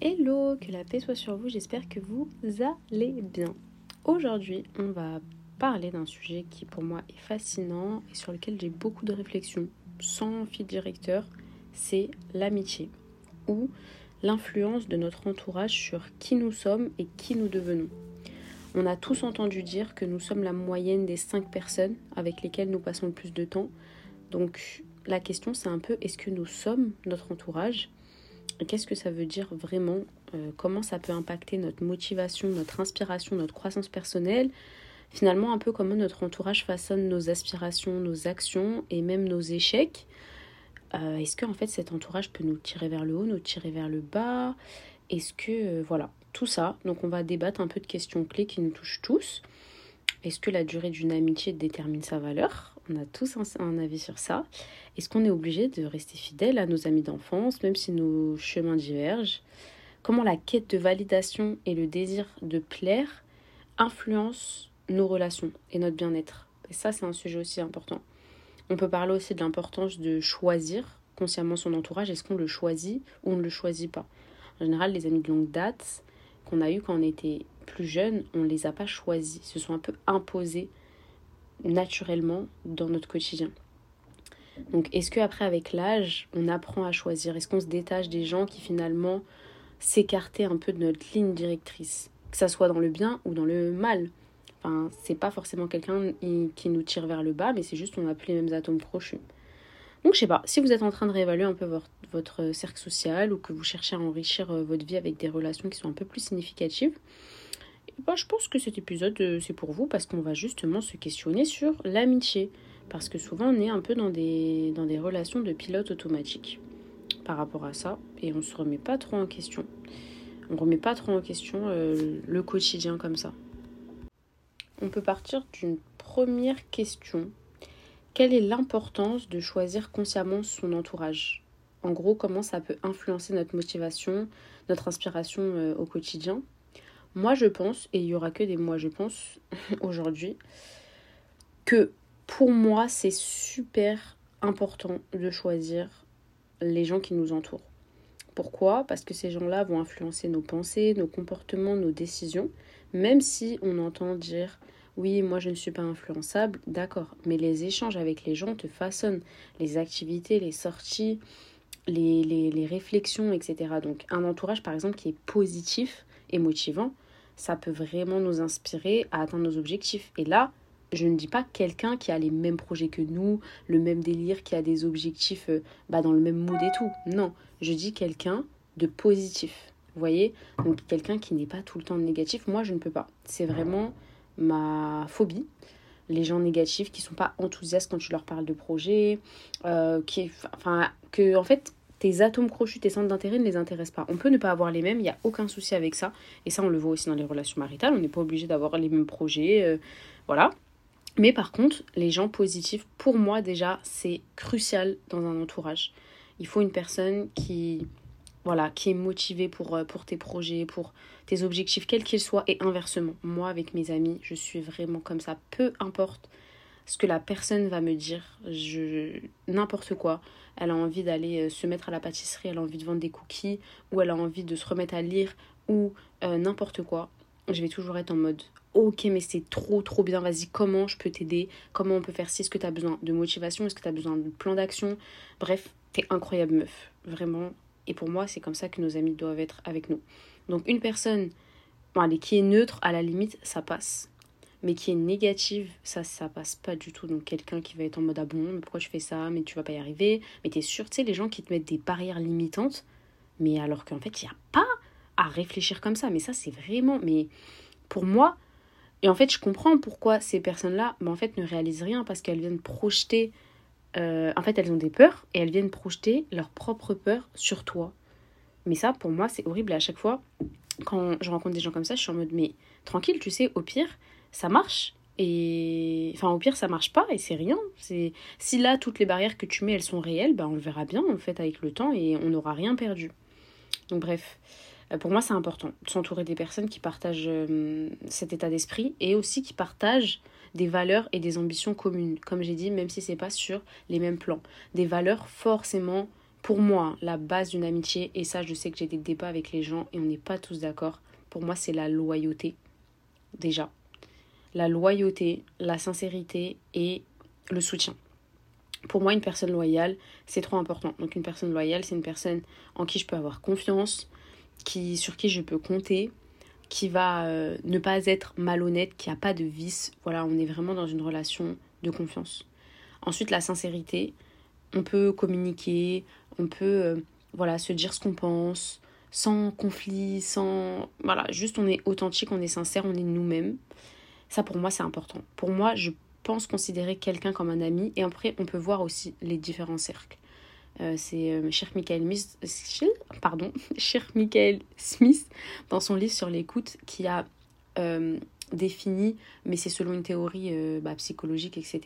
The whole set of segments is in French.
Hello, que la paix soit sur vous, j'espère que vous allez bien. Aujourd'hui, on va parler d'un sujet qui pour moi est fascinant et sur lequel j'ai beaucoup de réflexions sans fil directeur, c'est l'amitié ou l'influence de notre entourage sur qui nous sommes et qui nous devenons. On a tous entendu dire que nous sommes la moyenne des cinq personnes avec lesquelles nous passons le plus de temps. Donc la question c'est un peu est-ce que nous sommes notre entourage qu'est-ce que ça veut dire vraiment euh, Comment ça peut impacter notre motivation, notre inspiration, notre croissance personnelle Finalement, un peu comment notre entourage façonne nos aspirations, nos actions et même nos échecs. Euh, est-ce que en fait cet entourage peut nous tirer vers le haut, nous tirer vers le bas? Est-ce que euh, voilà tout ça? Donc on va débattre un peu de questions clés qui nous touchent tous. Est-ce que la durée d'une amitié détermine sa valeur? On a tous un, avis sur ça. Est-ce qu'on est obligé de rester fidèle à nos amis d'enfance, même si nos chemins divergent? Comment la quête de validation et le désir de plaire influencent nos relations et notre bien-être? Et ça, c'est un sujet aussi important. On peut parler aussi de l'importance de choisir consciemment son entourage. Est-ce qu'on le choisit ou on ne le choisit pas? En général, les amis de longue date qu'on a eu quand on était plus jeunes, on ne les a pas choisis, se sont un peu imposés naturellement dans notre quotidien. Donc est-ce qu'après avec l'âge, on apprend à choisir? Est-ce qu'on se détache des gens qui finalement s'écartaient un peu de notre ligne directrice? Que ça soit dans le bien ou dans le mal. Enfin, c'est pas forcément quelqu'un qui nous tire vers le bas, mais c'est juste qu'on n'a plus les mêmes atomes crochus. Donc je sais pas, si vous êtes en train de réévaluer un peu votre, votre cercle social ou que vous cherchez à enrichir euh, votre vie avec des relations qui sont un peu plus significatives, bah, je pense que cet épisode, euh, c'est pour vous parce qu'on va justement se questionner sur l'amitié. Parce que souvent, on est un peu dans des, dans des relations de pilote automatique par rapport à ça. Et on se remet pas trop en question. On remet pas trop en question euh, le quotidien comme ça. On peut partir d'une première question. Quelle est l'importance de choisir consciemment son entourage? En gros, comment ça peut influencer notre motivation, notre inspiration euh, au quotidien? Moi, je pense, et il y aura que des moi, je pense, aujourd'hui, que pour moi, c'est super important de choisir les gens qui nous entourent. Pourquoi? Parce que ces gens-là vont influencer nos pensées, nos comportements, nos décisions, même si on entend dire oui, moi je ne suis pas influençable, d'accord, mais les échanges avec les gens te façonnent, les activités, les sorties, les, les, les réflexions, etc. Donc un entourage par exemple qui est positif, et motivant, ça peut vraiment nous inspirer à atteindre nos objectifs. Et là, je ne dis pas quelqu'un qui a les mêmes projets que nous, le même délire, qui a des objectifs euh, bah, dans le même mood et tout. Non, je dis quelqu'un de positif. Vous voyez? Donc quelqu'un qui n'est pas tout le temps négatif, moi je ne peux pas. C'est vraiment ma phobie. Les gens négatifs qui sont pas enthousiastes quand tu leur parles de projet, euh, qui, enfin, que en fait tes atomes crochus, tes centres d'intérêt ne les intéressent pas. On peut ne pas avoir les mêmes, il n'y a aucun souci avec ça. Et ça, on le voit aussi dans les relations maritales. On n'est pas obligé d'avoir les mêmes projets. Euh, voilà. Mais par contre, les gens positifs, pour moi déjà, c'est crucial dans un entourage. Il faut une personne qui, voilà, qui est motivée pour, euh, pour tes projets, pour tes objectifs, quels qu'ils soient, et inversement. Moi, avec mes amis, je suis vraiment comme ça. Peu importe ce que la personne va me dire, je n'importe quoi. Elle a envie d'aller euh, se mettre à la pâtisserie, elle a envie de vendre des cookies, ou elle a envie de se remettre à lire, ou euh, n'importe quoi. Je vais toujours être en mode ok mais c'est trop trop bien, vas-y comment je peux t'aider, comment on peut faire ci, est-ce que tu as besoin de motivation, est-ce que tu as besoin de plan d'action, bref, t'es incroyable meuf, vraiment. Et pour moi c'est comme ça que nos amis doivent être avec nous. Donc une personne bon, qui est neutre, à la limite, ça passe mais qui est négative, ça, ça passe pas du tout. Donc quelqu'un qui va être en mode ah bon, mais pourquoi je fais ça, mais tu vas pas y arriver, mais t'es sûr, tu sais, les gens qui te mettent des barrières limitantes, mais alors qu'en fait, il n'y a pas à réfléchir comme ça. Mais ça, c'est vraiment, mais pour moi, et en fait, je comprends pourquoi ces personnes-là, mais en fait, ne réalisent rien parce qu'elles viennent projeter, euh, en fait, elles ont des peurs et elles viennent projeter leurs propres peurs sur toi. Mais ça, pour moi, c'est horrible. Et à chaque fois, quand je rencontre des gens comme ça, je suis en mode, mais tranquille, tu sais, au pire, ça marche. Et enfin, au pire, ça marche pas et c'est rien. C'est si là toutes les barrières que tu mets, elles sont réelles, ben on le verra bien en fait avec le temps et on n'aura rien perdu. Donc bref, euh, pour moi, c'est important de s'entourer des personnes qui partagent euh, cet état d'esprit et aussi qui partagent des valeurs et des ambitions communes. Comme j'ai dit, même si c'est pas sur les mêmes plans, des valeurs forcément pour moi, la base d'une amitié, et ça je sais que j'ai des débats avec les gens et on n'est pas tous d'accord, pour moi c'est la loyauté. Déjà. La loyauté, la sincérité et le soutien. Pour moi, une personne loyale, c'est trop important. Donc une personne loyale, c'est une personne en qui je peux avoir confiance, qui, sur qui je peux compter, qui va euh, ne pas être malhonnête, qui n'a pas de vice. Voilà, on est vraiment dans une relation de confiance. Ensuite, la sincérité. On peut communiquer, on peut euh, voilà, se dire ce qu'on pense, sans conflit, sans... Voilà, juste on est authentique, on est sincère, on est nous-mêmes. Ça, pour moi, c'est important. Pour moi, je pense considérer quelqu'un comme un ami. Et après, on peut voir aussi les différents cercles. Euh, c'est euh, cher Michael Smith, pardon, cher Michael Smith, dans son livre sur l'écoute, qui a euh, défini, mais c'est selon une théorie bah, psychologique, etc.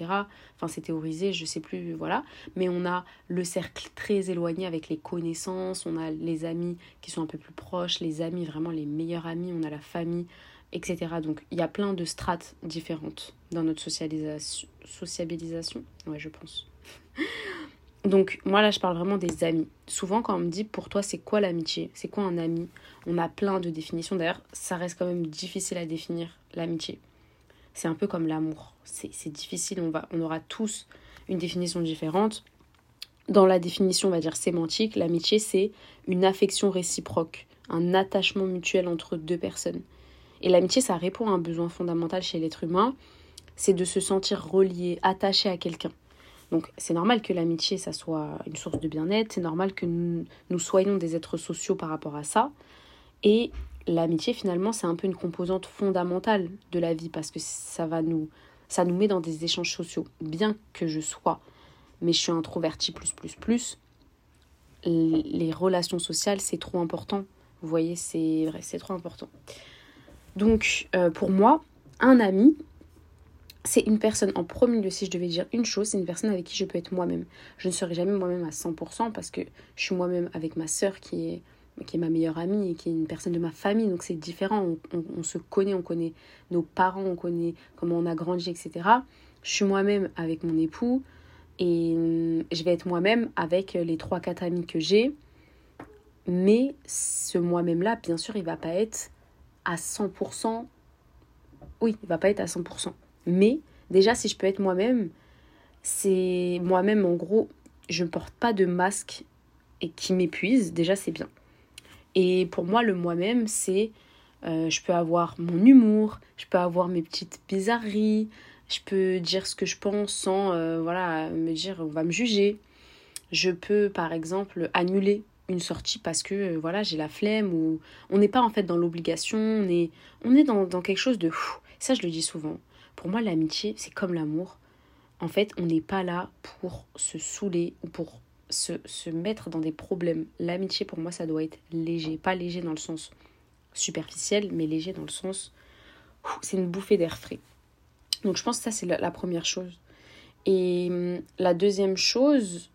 Enfin, c'est théorisé, je sais plus, voilà. Mais on a le cercle très éloigné avec les connaissances, on a les amis qui sont un peu plus proches, les amis, vraiment les meilleurs amis, on a la famille, etc. Donc il y a plein de strates différentes dans notre socialisation, sociabilisation, ouais je pense. Donc moi là je parle vraiment des amis. Souvent quand on me dit pour toi c'est quoi l'amitié, c'est quoi un ami, on a plein de définitions. D'ailleurs ça reste quand même difficile à définir l'amitié. C'est un peu comme l'amour. C'est difficile, on, va, on aura tous une définition différente. Dans la définition on va dire sémantique, l'amitié c'est une affection réciproque, un attachement mutuel entre deux personnes. Et l'amitié, ça répond à un besoin fondamental chez l'être humain, c'est de se sentir relié, attaché à quelqu'un. Donc c'est normal que l'amitié, ça soit une source de bien-être, c'est normal que nous, soyons des êtres sociaux par rapport à ça. Et l'amitié, finalement, c'est un peu une composante fondamentale de la vie parce que ça va nous, ça nous met dans des échanges sociaux. Bien que je sois, mais je suis introvertie plus, plus, plus, les relations sociales, c'est trop important. Vous voyez, c'est vrai, c'est trop important. Donc, euh, pour moi, un ami, c'est une personne, en premier lieu, si je devais dire une chose, c'est une personne avec qui je peux être moi-même. Je ne serai jamais moi-même à 100% parce que je suis moi-même avec ma sœur qui est, qui est ma meilleure amie et qui est une personne de ma famille. Donc, c'est différent. On, se connaît, on connaît nos parents, on connaît comment on a grandi, etc. Je suis moi-même avec mon époux et hum, je vais être moi-même avec les 3-4 amis que j'ai. Mais ce moi-même-là, bien sûr, il va pas être à 100%. Oui, il va pas être à 100%. Mais déjà, si je peux être moi-même, c'est moi-même, en gros, je ne porte pas de masque et qui m'épuise. Déjà, c'est bien. Et pour moi, le moi-même, c'est euh, je peux avoir mon humour, je peux avoir mes petites bizarreries, je peux dire ce que je pense sans euh, voilà, me dire on va me juger. Je peux par exemple annuler une sortie parce que euh, voilà j'ai la flemme ou on n'est pas en fait dans l'obligation on est on est dans, quelque chose de fou. Ça je le dis souvent. Pour moi l'amitié c'est comme l'amour. En fait on n'est pas là pour se saouler ou pour se, se mettre dans des problèmes. L'amitié pour moi ça doit être léger. Pas léger dans le sens superficiel mais léger dans le sens c'est une bouffée d'air frais. Donc je pense que ça c'est la première chose. Et hum, la deuxième chose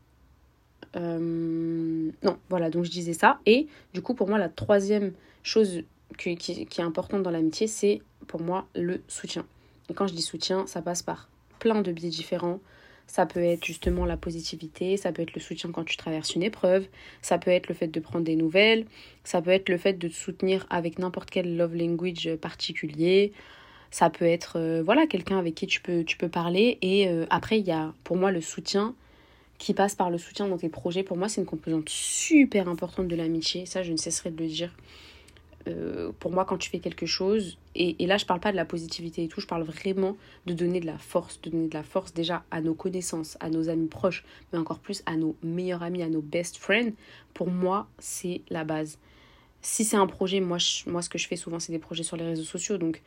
euh, non, voilà, donc je disais ça. Et du coup, pour moi, la troisième chose qui, qui, est importante dans l'amitié, c'est pour moi le soutien. Et quand je dis soutien, ça passe par plein de biais différents. Ça peut être justement la positivité, ça peut être le soutien quand tu traverses une épreuve, ça peut être le fait de prendre des nouvelles, ça peut être le fait de te soutenir avec n'importe quel love language particulier, ça peut être euh, voilà quelqu'un avec qui tu peux, tu peux parler. Et euh, après, il y a pour moi le soutien, qui passe par le soutien dans tes projets. Pour moi, c'est une composante super importante de l'amitié. Ça, je ne cesserai de le dire. Euh, pour moi, quand tu fais quelque chose, et, là, je parle pas de la positivité et tout, je parle vraiment de donner de la force, de donner de la force déjà à nos connaissances, à nos amis proches, mais encore plus à nos meilleurs amis, à nos best friends. Pour moi, c'est la base. Si c'est un projet, moi, moi, ce que je fais souvent, c'est des projets sur les réseaux sociaux. Donc,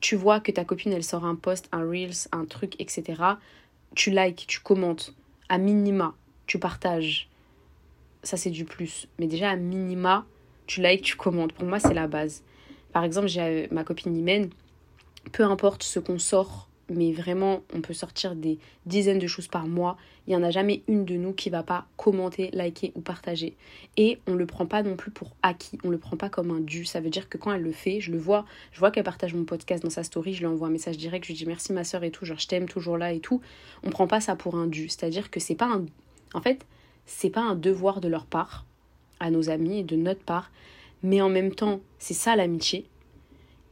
tu vois que ta copine, elle sort un post, un reels, un truc, etc. Tu likes, tu commentes à minima, tu partages. Ça, c'est du plus. Mais déjà, à minima, tu likes, tu commentes. Pour moi, c'est la base. Par exemple, j'ai euh, ma copine Imen. Peu importe ce qu'on sort mais vraiment, on peut sortir des dizaines de choses par mois. Il n'y en a jamais une de nous qui va pas commenter, liker ou partager. Et on ne le prend pas non plus pour acquis, on ne le prend pas comme un dû. Ça veut dire que quand elle le fait, je le vois, je vois qu'elle partage mon podcast dans sa story, je lui envoie un message direct, je lui dis merci ma soeur et tout, genre je t'aime toujours là et tout. On prend pas ça pour un dû. C'est-à-dire que c'est pas un. En fait, c'est pas un devoir de leur part, à nos amis et de notre part, mais en même temps, c'est ça l'amitié.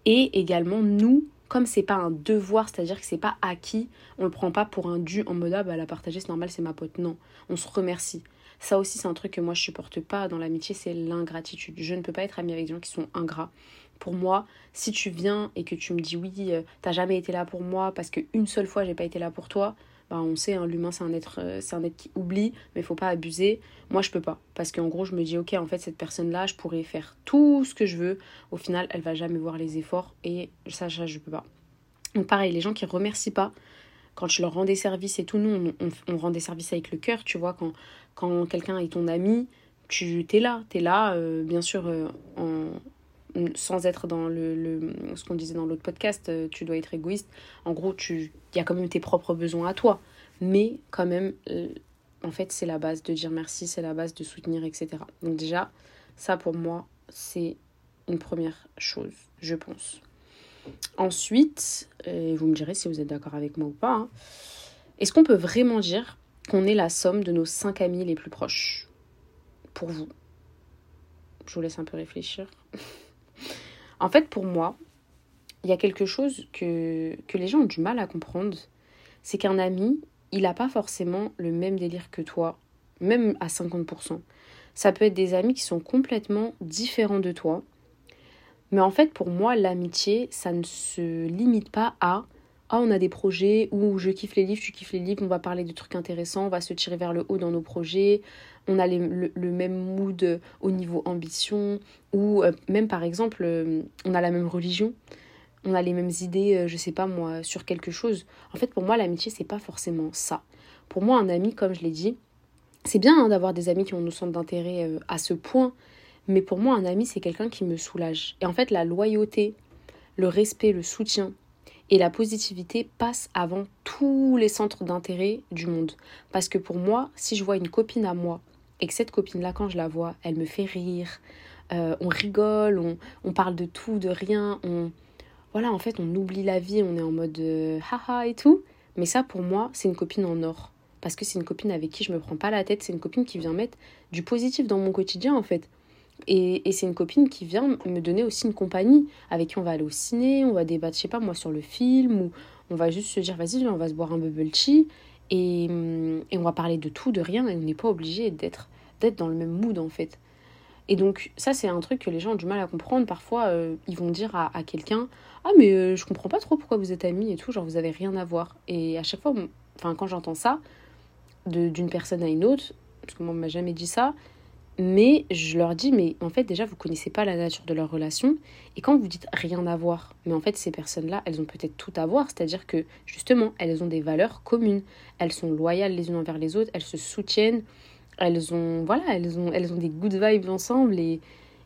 Et également, nous, comme c'est pas un devoir, c'est-à-dire que c'est pas acquis, on le prend pas pour un dû en mode ah bah la partager c'est normal, c'est ma pote. Non, on se remercie. Ça aussi, c'est un truc que moi je supporte pas dans l'amitié, c'est l'ingratitude. Je ne peux pas être amie avec des gens qui sont ingrats. Pour moi, si tu viens et que tu me dis oui, euh, t'as jamais été là pour moi parce qu'une seule fois j'ai pas été là pour toi, bah on sait, hein, l'humain c'est un être, euh, c'est un être qui oublie, mais il faut pas abuser. Moi je peux pas, parce qu'en gros je me dis ok en fait cette personne là, je pourrais faire tout ce que je veux. Au final, elle va jamais voir les efforts et ça, ça je peux pas. Donc pareil, les gens qui remercient pas quand tu leur rends des services et tout, nous on, rend des services avec le cœur, tu vois, quand, quand quelqu'un est ton ami, tu es là, tu es là, euh, bien sûr, en, sans être dans le, ce qu'on disait dans l'autre podcast, euh, tu dois être égoïste. En gros, il y a quand même tes propres besoins à toi. Mais quand même, euh, en fait, c'est la base de dire merci, c'est la base de soutenir, etc. Donc déjà, ça pour moi, c'est une première chose, je pense. Ensuite, et vous me direz si vous êtes d'accord avec moi ou pas, hein, est-ce qu'on peut vraiment dire qu'on est la somme de nos cinq amis les plus proches Pour vous? Je vous laisse un peu réfléchir. En fait, pour moi, il y a quelque chose que, que les gens ont du mal à comprendre. C'est qu'un ami, il n'a pas forcément le même délire que toi, même à 50%. Ça peut être des amis qui sont complètement différents de toi. Mais en fait, pour moi, l'amitié, ça ne se limite pas à ah, on a des projets où je kiffe les livres, tu kiffes les livres, on va parler de trucs intéressants, on va se tirer vers le haut dans nos projets, on a le, même mood au niveau ambition, ou euh, même par exemple, euh, on a la même religion, on a les mêmes idées, euh, je sais pas moi, sur quelque chose. En fait, pour moi, l'amitié, c'est pas forcément ça. Pour moi, un ami, comme je l'ai dit, c'est bien hein, d'avoir des amis qui ont nos centres d'intérêt à ce point, mais pour moi, un ami, c'est quelqu'un qui me soulage. Et en fait, la loyauté, le respect, le soutien, et la positivité passe avant tous les centres d'intérêt du monde. Parce que pour moi, si je vois une copine à moi et que cette copine-là, quand je la vois, elle me fait rire, euh, on rigole, on, on, parle de tout, de rien, on... Voilà, en fait, on oublie la vie, on est en mode euh, haha et tout. Mais ça, pour moi, c'est une copine en or. Parce que c'est une copine avec qui je me prends pas la tête, c'est une copine qui vient mettre du positif dans mon quotidien, en fait. Et, et c'est une copine qui vient me donner aussi une compagnie avec qui on va aller au ciné, on va débattre, je sais pas moi, sur le film, ou on va juste se dire, vas-y, on va se boire un bubble tea, et, et on va parler de tout, de rien, et on n'est pas obligé d'être d'être dans le même mood en fait. Et donc ça c'est un truc que les gens ont du mal à comprendre. Parfois euh, ils vont dire à, à quelqu'un ah mais euh, je comprends pas trop pourquoi vous êtes amis et tout, genre vous avez rien à voir. Et à chaque fois, enfin quand j'entends ça d'une personne à une autre, parce que moi on m'a jamais dit ça, mais je leur dis, mais en fait, déjà, vous connaissez pas la nature de leur relation. Et quand vous dites rien à voir, mais en fait, ces personnes-là, elles ont peut-être tout à voir. C'est-à-dire que, justement, elles ont des valeurs communes. Elles sont loyales les unes envers les autres. Elles se soutiennent. Elles ont, voilà, elles ont, elles ont des good vibes ensemble et,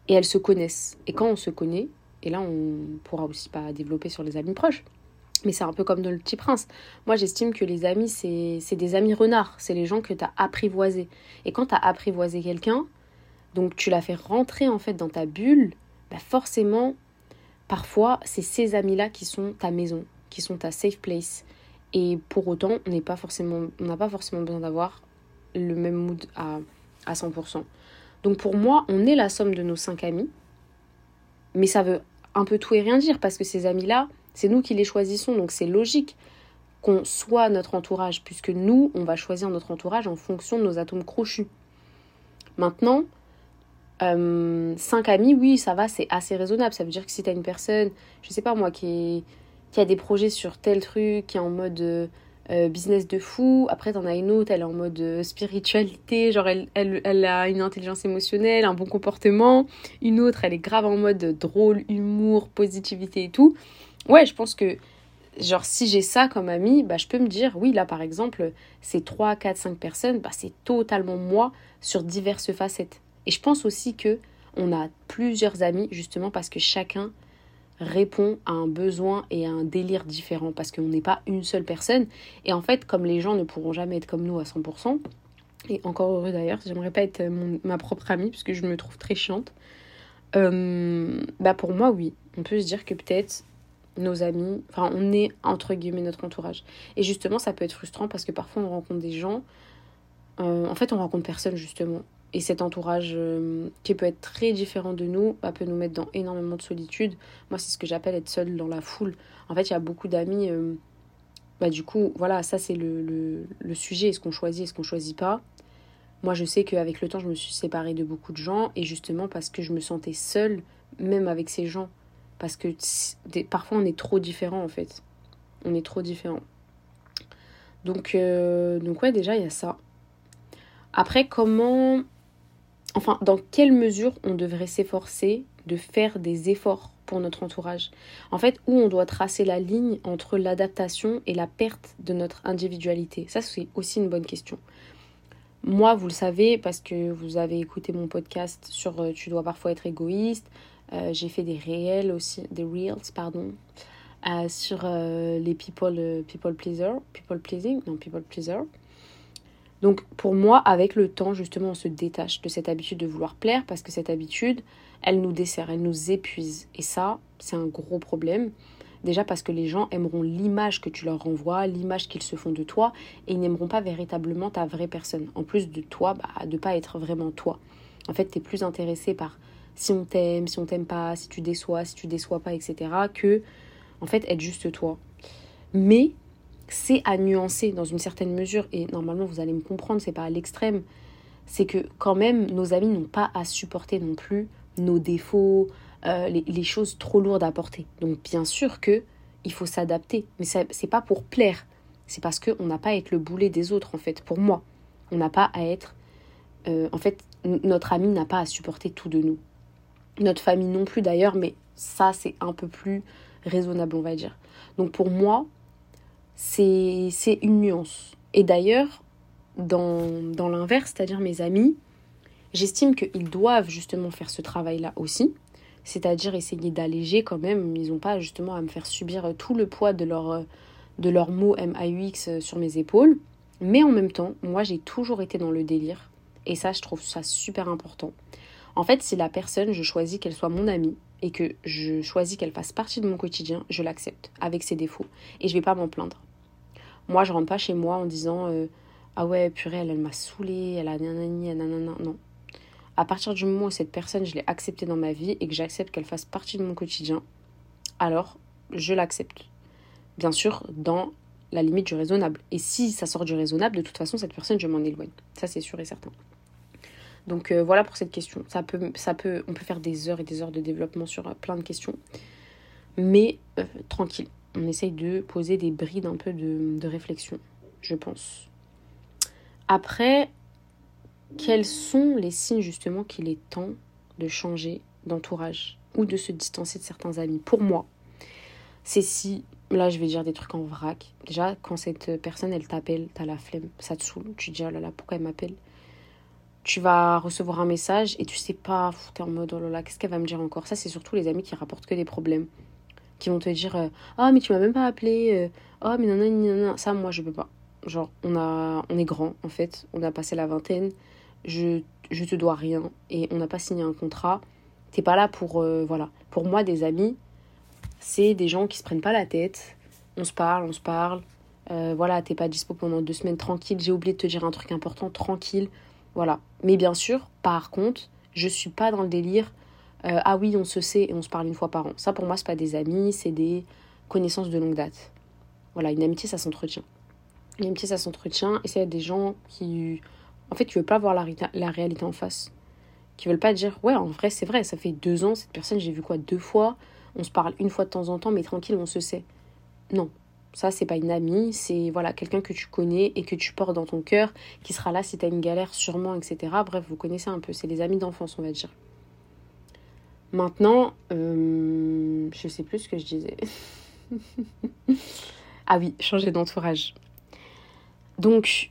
et elles se connaissent. Et quand on se connaît, et là, on pourra aussi pas développer sur les amis proches. Mais c'est un peu comme dans le petit prince. Moi, j'estime que les amis, c'est des amis renards. C'est les gens que tu as apprivoisés. Et quand tu as apprivoisé quelqu'un, donc tu l'as fait rentrer en fait dans ta bulle, bah forcément, parfois, c'est ces amis-là qui sont ta maison, qui sont ta safe place. Et pour autant, on pas n'a pas forcément besoin d'avoir le même mood à, à 100%. Donc pour moi, on est la somme de nos cinq amis, mais ça veut un peu tout et rien dire parce que ces amis-là, c'est nous qui les choisissons, donc c'est logique qu'on soit notre entourage, puisque nous, on va choisir notre entourage en fonction de nos atomes crochus. Maintenant, euh, cinq amis, oui, ça va, c'est assez raisonnable. Ça veut dire que si tu as une personne, je sais pas moi, qui, qui a des projets sur tel truc, qui est en mode euh, business de fou, après t'en as une autre, elle est en mode euh, spiritualité, genre elle, elle, elle, a une intelligence émotionnelle, un bon comportement. Une autre, elle est grave en mode drôle, humour, positivité et tout. Ouais, je pense que genre si j'ai ça comme ami, bah, je peux me dire, oui, là par exemple, ces 3, 4, 5 personnes, bah, c'est totalement moi sur diverses facettes. Et je pense aussi que on a plusieurs amis justement parce que chacun répond à un besoin et à un délire différent parce qu'on n'est pas une seule personne. Et en fait, comme les gens ne pourront jamais être comme nous à 100%, et encore heureux d'ailleurs, j'aimerais pas être ma propre amie parce que je me trouve très chiante. Euh, bah pour moi, oui, on peut se dire que peut-être nos amis, enfin on est entre guillemets notre entourage. Et justement, ça peut être frustrant parce que parfois on rencontre des gens euh, en fait, on rencontre personne justement. Et cet entourage euh, qui peut être très différent de nous bah, peut nous mettre dans énormément de solitude. Moi, c'est ce que j'appelle être seul dans la foule. En fait, il y a beaucoup d'amis. Euh, bah, du coup, voilà, ça c'est le, le, sujet. Est-ce qu'on choisit, est-ce qu'on choisit pas? Moi, je sais qu'avec le temps, je me suis séparée de beaucoup de gens. Et justement, parce que je me sentais seule, même avec ces gens. Parce que parfois, on est trop différents en fait. On est trop différents. Donc, donc ouais, déjà, il y a ça. Après, comment enfin, dans quelle mesure on devrait s'efforcer de faire des efforts pour notre entourage? En fait, où on doit tracer la ligne entre l'adaptation et la perte de notre individualité? Ça, c'est aussi une bonne question. Moi, vous le savez, parce que vous avez écouté mon podcast sur euh, Tu dois parfois être égoïste, euh, j'ai fait des réels aussi, des reels, pardon, euh, sur les people, people pleaser, people pleasing, non, people pleaser. Donc pour moi, avec le temps, justement, on se détache de cette habitude de vouloir plaire parce que cette habitude, elle nous dessert, elle nous épuise. Et ça, c'est un gros problème. Déjà parce que les gens aimeront l'image que tu leur renvoies, l'image qu'ils se font de toi, et ils n'aimeront pas véritablement ta vraie personne. En plus de toi, bah, de pas être vraiment toi. En fait, tu es plus intéressé par si on t'aime, si on t'aime pas, si tu déçois, si tu déçois pas, etc. que, en fait, être juste toi. Mais c'est à nuancer dans une certaine mesure, et normalement vous allez me comprendre, c'est pas à l'extrême, c'est que quand même nos amis n'ont pas à supporter non plus nos défauts, euh, les, choses trop lourdes à porter. Donc bien sûr que il faut s'adapter, mais c'est pas pour plaire, c'est parce qu'on n'a pas à être le boulet des autres en fait, pour moi. On n'a pas à être... Euh, en fait, notre ami n'a pas à supporter tout de nous. Notre famille non plus d'ailleurs, mais ça c'est un peu plus raisonnable on va dire. Donc pour moi, c'est une nuance. Et d'ailleurs, dans, dans l'inverse, c'est-à-dire mes amis, j'estime qu'ils doivent justement faire ce travail-là aussi, c'est-à-dire essayer d'alléger quand même, ils n'ont pas justement à me faire subir tout le poids de leur, de leur mot MAUX sur mes épaules, mais en même temps, moi j'ai toujours été dans le délire, et ça je trouve ça super important. En fait, si la personne, je choisis qu'elle soit mon amie, et que je choisis qu'elle fasse partie de mon quotidien, je l'accepte avec ses défauts. Et je vais pas m'en plaindre. Moi, je rentre pas chez moi en disant euh, Ah ouais, purée, elle, elle m'a saoulée, elle a nanani, elle. Non. À partir du moment où cette personne, je l'ai acceptée dans ma vie et que j'accepte qu'elle fasse partie de mon quotidien, alors je l'accepte. Bien sûr, dans la limite du raisonnable. Et si ça sort du raisonnable, de toute façon, cette personne, je m'en éloigne. Ça, c'est sûr et certain. Donc euh, voilà pour cette question. Ça peut, ça peut, on peut faire des heures et des heures de développement sur euh, plein de questions. Mais tranquille on essaye de poser des brides un peu de, réflexion, je pense. Après, quels sont les signes justement qu'il est temps de changer d'entourage ou de se distancer de certains amis? Pour moi, c'est si, là je vais dire des trucs en vrac. Déjà, quand cette personne elle t'appelle, t'as la flemme, ça te saoule, tu te dis oh là là, pourquoi elle m'appelle? Tu vas recevoir un message et tu sais pas, t'es en mode oh là là, qu'est-ce qu'elle va me dire encore? Ça, c'est surtout les amis qui rapportent que des problèmes qui vont te dire euh, Ah, mais tu m'as même pas appelé. oh, mais non, non, non. Ça, moi, je peux pas. Genre, on, a, on est grand, en fait. On a passé la vingtaine. Je, je te dois rien. Et on n'a pas signé un contrat. T'es pas là pour. Euh, voilà. Pour moi, des amis, c'est des gens qui se prennent pas la tête. On se parle, on se parle. Euh, voilà, t'es pas dispo pendant deux semaines tranquille. J'ai oublié de te dire un truc important, tranquille. Voilà. Mais bien sûr, par contre, je suis pas dans le délire euh, ah oui, on se sait et on se parle une fois par an. Ça, pour moi, c'est pas des amis, c'est des connaissances de longue date. Voilà, une amitié, ça s'entretient. Une amitié, ça s'entretient et c'est des gens qui, en fait, qui veulent pas voir la, la réalité en face. Qui veulent pas dire, ouais, en vrai, c'est vrai, ça fait deux ans, cette personne, j'ai vu quoi, deux fois, on se parle une fois de temps en temps, mais tranquille, on se sait. Non, ça, c'est pas une amie, c'est voilà quelqu'un que tu connais et que tu portes dans ton cœur, qui sera là si tu as une galère, sûrement, etc. Bref, vous connaissez un peu, c'est les amis d'enfance, on va dire. Maintenant, euh, je sais plus ce que je disais. ah oui, changer d'entourage. Donc,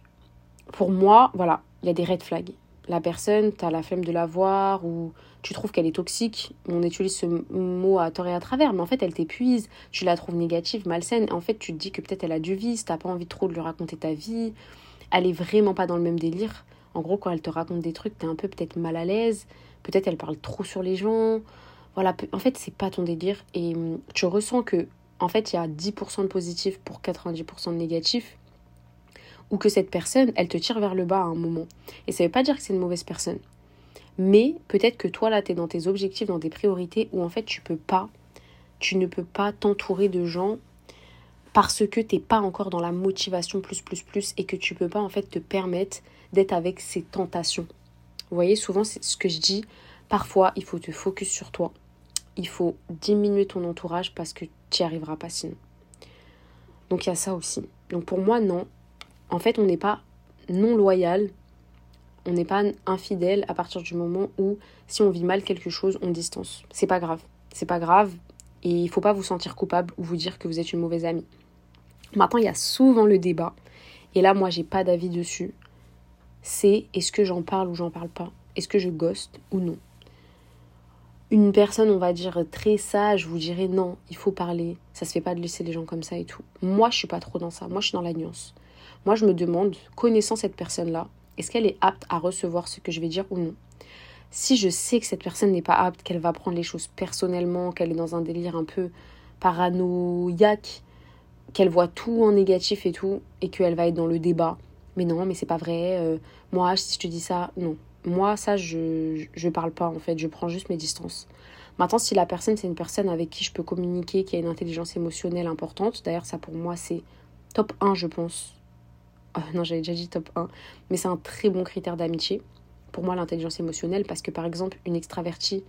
pour moi, voilà, il y a des red flags. La personne, tu as la flemme de la voir ou tu trouves qu'elle est toxique. On utilise ce mot à tort et à travers, mais en fait, elle t'épuise. Tu la trouves négative, malsaine. En fait, tu te dis que peut-être elle a du vice, t'as pas envie trop de lui raconter ta vie. Elle est vraiment pas dans le même délire. En gros, quand elle te raconte des trucs, tu es un peu peut-être mal à l'aise. Peut-être elle parle trop sur les gens. Voilà, en fait, c'est pas ton délire. Et hum, tu ressens que, en fait, il y a 10% de positif pour 90% de négatif. ou que cette personne, elle te tire vers le bas à un moment. Et ça veut pas dire que c'est une mauvaise personne. Mais peut-être que toi, là, tu es dans tes objectifs, dans tes priorités, où en fait, tu peux pas, tu ne peux pas t'entourer de gens parce que tu n'es pas encore dans la motivation plus, plus, plus, et que tu peux pas, en fait, te permettre d'être avec ces tentations. Vous voyez, souvent, c'est ce que je dis. Parfois, il faut te focus sur toi. Il faut diminuer ton entourage parce que tu n'y arriveras pas sinon. Donc, il y a ça aussi. Donc, pour moi, non. En fait, on n'est pas non loyal on n'est pas infidèle à partir du moment où si on vit mal quelque chose, on distance. C'est pas grave. C'est pas grave et il faut pas vous sentir coupable ou vous dire que vous êtes une mauvaise amie. Maintenant, il y a souvent le débat et là moi j'ai pas d'avis dessus. C'est est-ce que j'en parle ou j'en parle pas? Est-ce que je ghost ou non? Une personne, on va dire très sage, vous dirait non, il faut parler. Ça se fait pas de laisser les gens comme ça et tout. Moi, je suis pas trop dans ça. Moi, je suis dans la nuance. Moi, je me demande, connaissant cette personne-là, est-ce qu'elle est apte à recevoir ce que je vais dire ou non? Si je sais que cette personne n'est pas apte, qu'elle va prendre les choses personnellement, qu'elle est dans un délire un peu paranoïaque, qu'elle voit tout en négatif et tout, et qu'elle va être dans le débat. Mais non, mais c'est pas vrai. Euh, moi, si je te dis ça, non. Moi, ça, je, je parle pas en fait. Je prends juste mes distances. Maintenant, si la personne, c'est une personne avec qui je peux communiquer, qui a une intelligence émotionnelle importante, d'ailleurs, ça pour moi, c'est top 1, je pense, ah, non, j'avais déjà dit top 1, mais c'est un très bon critère d'amitié. Pour moi, l'intelligence émotionnelle, parce que par exemple, une extravertie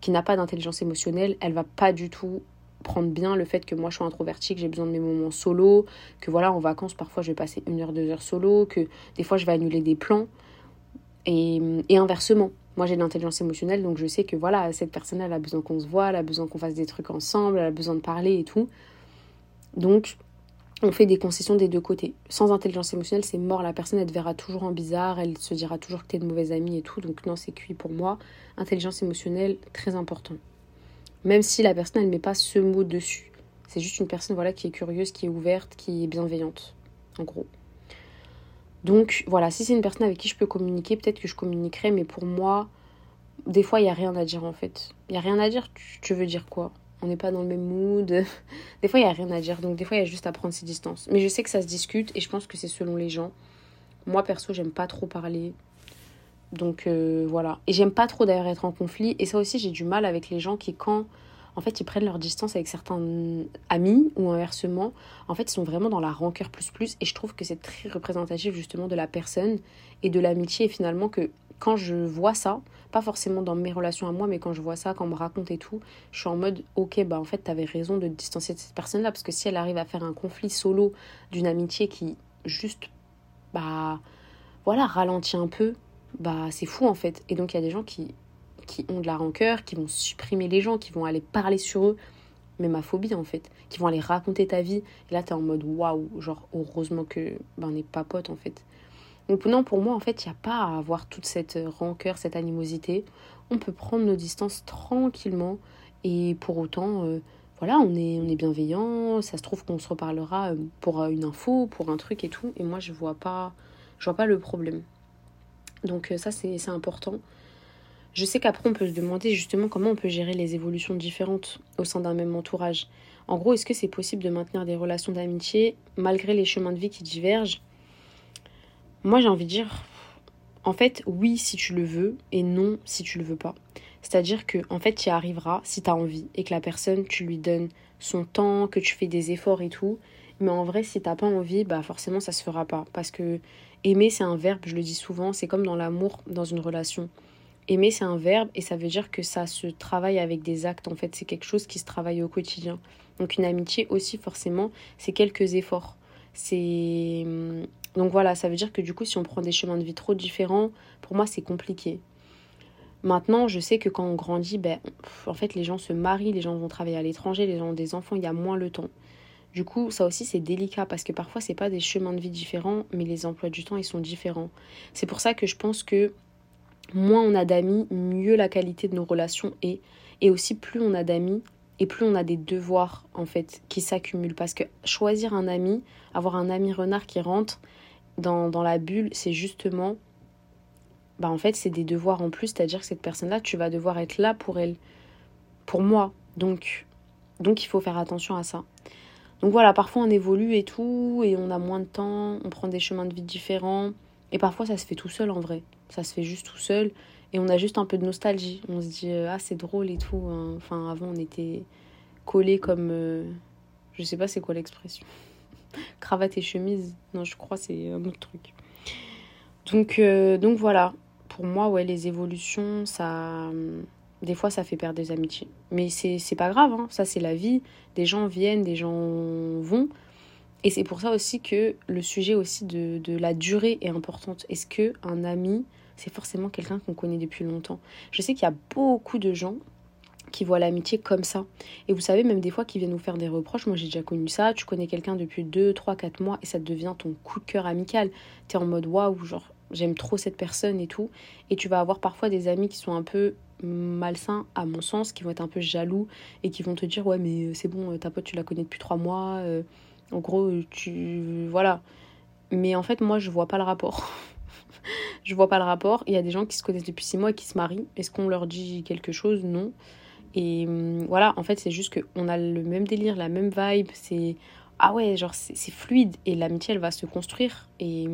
qui n'a pas d'intelligence émotionnelle, elle va pas du tout prendre bien le fait que moi je suis introvertie, que j'ai besoin de mes moments solo, que voilà, en vacances, parfois je vais passer une heure, deux heures solo, que des fois je vais annuler des plans. Et, et inversement, moi j'ai de l'intelligence émotionnelle, donc je sais que voilà, cette personne elle a besoin qu'on se voit, elle a besoin qu'on fasse des trucs ensemble, elle a besoin de parler et tout. Donc on fait des concessions des deux côtés. Sans intelligence émotionnelle, c'est mort. La personne, elle te verra toujours en bizarre, elle se dira toujours que t'es une mauvaise amie et tout. Donc non, c'est cuit pour moi. Intelligence émotionnelle, très important. Même si la personne, elle met pas ce mot dessus. C'est juste une personne voilà, qui est curieuse, qui est ouverte, qui est bienveillante, en gros. Donc voilà, si c'est une personne avec qui je peux communiquer, peut-être que je communiquerai, mais pour moi, des fois, il n'y a rien à dire en fait. Il n'y a rien à dire, tu veux dire quoi? On n'est pas dans le même mood. Des fois, il n'y a rien à dire. Donc, des fois, il y a juste à prendre ses distances. Mais je sais que ça se discute et je pense que c'est selon les gens. Moi, perso, j'aime pas trop parler. Donc, euh, voilà. Et j'aime pas trop d'ailleurs être en conflit. Et ça aussi, j'ai du mal avec les gens qui, quand en fait, ils prennent leur distance avec certains amis ou inversement, en fait, ils sont vraiment dans la rancœur plus plus. Et je trouve que c'est très représentatif justement de la personne et de l'amitié. Et finalement, que quand je vois ça, pas forcément dans mes relations à moi, mais quand je vois ça, quand on me raconte et tout, je suis en mode, ok, bah en fait, t'avais raison de te distancier de cette personne-là, parce que si elle arrive à faire un conflit solo d'une amitié qui juste, bah, voilà, ralentit un peu, bah c'est fou en fait. Et donc il y a des gens qui, qui ont de la rancœur, qui vont supprimer les gens, qui vont aller parler sur eux, mais ma phobie en fait, qui vont aller raconter ta vie. Et là, t'es en mode waouh, genre heureusement que ben, on n'est pas potes en fait. Donc non, pour moi, en fait, il n'y a pas à avoir toute cette rancœur, cette animosité. On peut prendre nos distances tranquillement et pour autant, euh, voilà, on est, on est bienveillant. Ça se trouve qu'on se reparlera euh, pour une info, pour un truc et tout. Et moi, je vois pas, je vois pas le problème. Donc euh, ça, c'est important. Je sais qu'après, on peut se demander justement comment on peut gérer les évolutions différentes au sein d'un même entourage. En gros, est-ce que c'est possible de maintenir des relations d'amitié malgré les chemins de vie qui divergent? Moi, j'ai envie de dire, en fait, oui si tu le veux et non si tu le veux pas. C'est-à-dire que, en fait, tu y arriveras si tu as envie et que la personne, tu lui donnes son temps, que tu fais des efforts et tout. Mais en vrai, si t'as pas envie, bah forcément, ça se fera pas. Parce que aimer, c'est un verbe, je le dis souvent, c'est comme dans l'amour, dans une relation. Aimer, c'est un verbe et ça veut dire que ça se travaille avec des actes. En fait, c'est quelque chose qui se travaille au quotidien. Donc, une amitié aussi, forcément, c'est quelques efforts. C'est donc voilà, ça veut dire que du coup, si on prend des chemins de vie trop différents, pour moi, c'est compliqué. Maintenant, je sais que quand on grandit, ben, en fait, les gens se marient, les gens vont travailler à l'étranger, les gens ont des enfants, il y a moins le temps. Du coup, ça aussi, c'est délicat parce que parfois, c'est pas des chemins de vie différents, mais les emplois du temps, ils sont différents. C'est pour ça que je pense que moins on a d'amis, mieux la qualité de nos relations est. Et aussi, plus on a d'amis, et plus on a des devoirs en fait qui s'accumulent parce que choisir un ami, avoir un ami renard qui rentre, dans, la bulle, c'est justement, bah en fait, c'est des devoirs en plus, c'est-à-dire que cette personne-là, tu vas devoir être là pour elle, pour moi. Donc, donc il faut faire attention à ça. Donc voilà, parfois on évolue et tout, et on a moins de temps, on prend des chemins de vie différents. Et parfois ça se fait tout seul en vrai. Ça se fait juste tout seul. Et on a juste un peu de nostalgie. On se dit, euh, ah c'est drôle et tout. Hein. Enfin, avant on était collés comme... Euh, je sais pas c'est quoi l'expression. Cravate et chemise. Non, je crois c'est un autre truc. Donc, euh, donc voilà. Pour moi, ouais, les évolutions, ça des fois ça fait perdre des amitiés. Mais c'est pas grave, hein. ça c'est la vie. Des gens viennent, des gens vont. Et c'est pour ça aussi que le sujet aussi de, de la durée est importante. Est-ce que un ami, c'est forcément quelqu'un qu'on connaît depuis longtemps? Je sais qu'il y a beaucoup de gens qui voient l'amitié comme ça. Et vous savez, même des fois, qui viennent nous faire des reproches. Moi, j'ai déjà connu ça. Tu connais quelqu'un depuis 2, 3, 4 mois et ça devient ton coup de cœur amical. Tu es en mode waouh, genre, j'aime trop cette personne et tout. Et tu vas avoir parfois des amis qui sont un peu malsains à mon sens, qui vont être un peu jaloux et qui vont te dire ouais mais euh, c'est bon, euh, ta pote tu la connais depuis trois mois, euh, en gros tu... voilà. Mais en fait moi je vois pas le rapport. je vois pas le rapport. Il y a des gens qui se connaissent depuis six mois et qui se marient. Est-ce qu'on leur dit quelque chose? Non. Et hum, voilà, en fait c'est juste qu'on a le même délire, la même vibe, c'est... Ah ouais, genre c'est fluide et l'amitié elle va se construire et...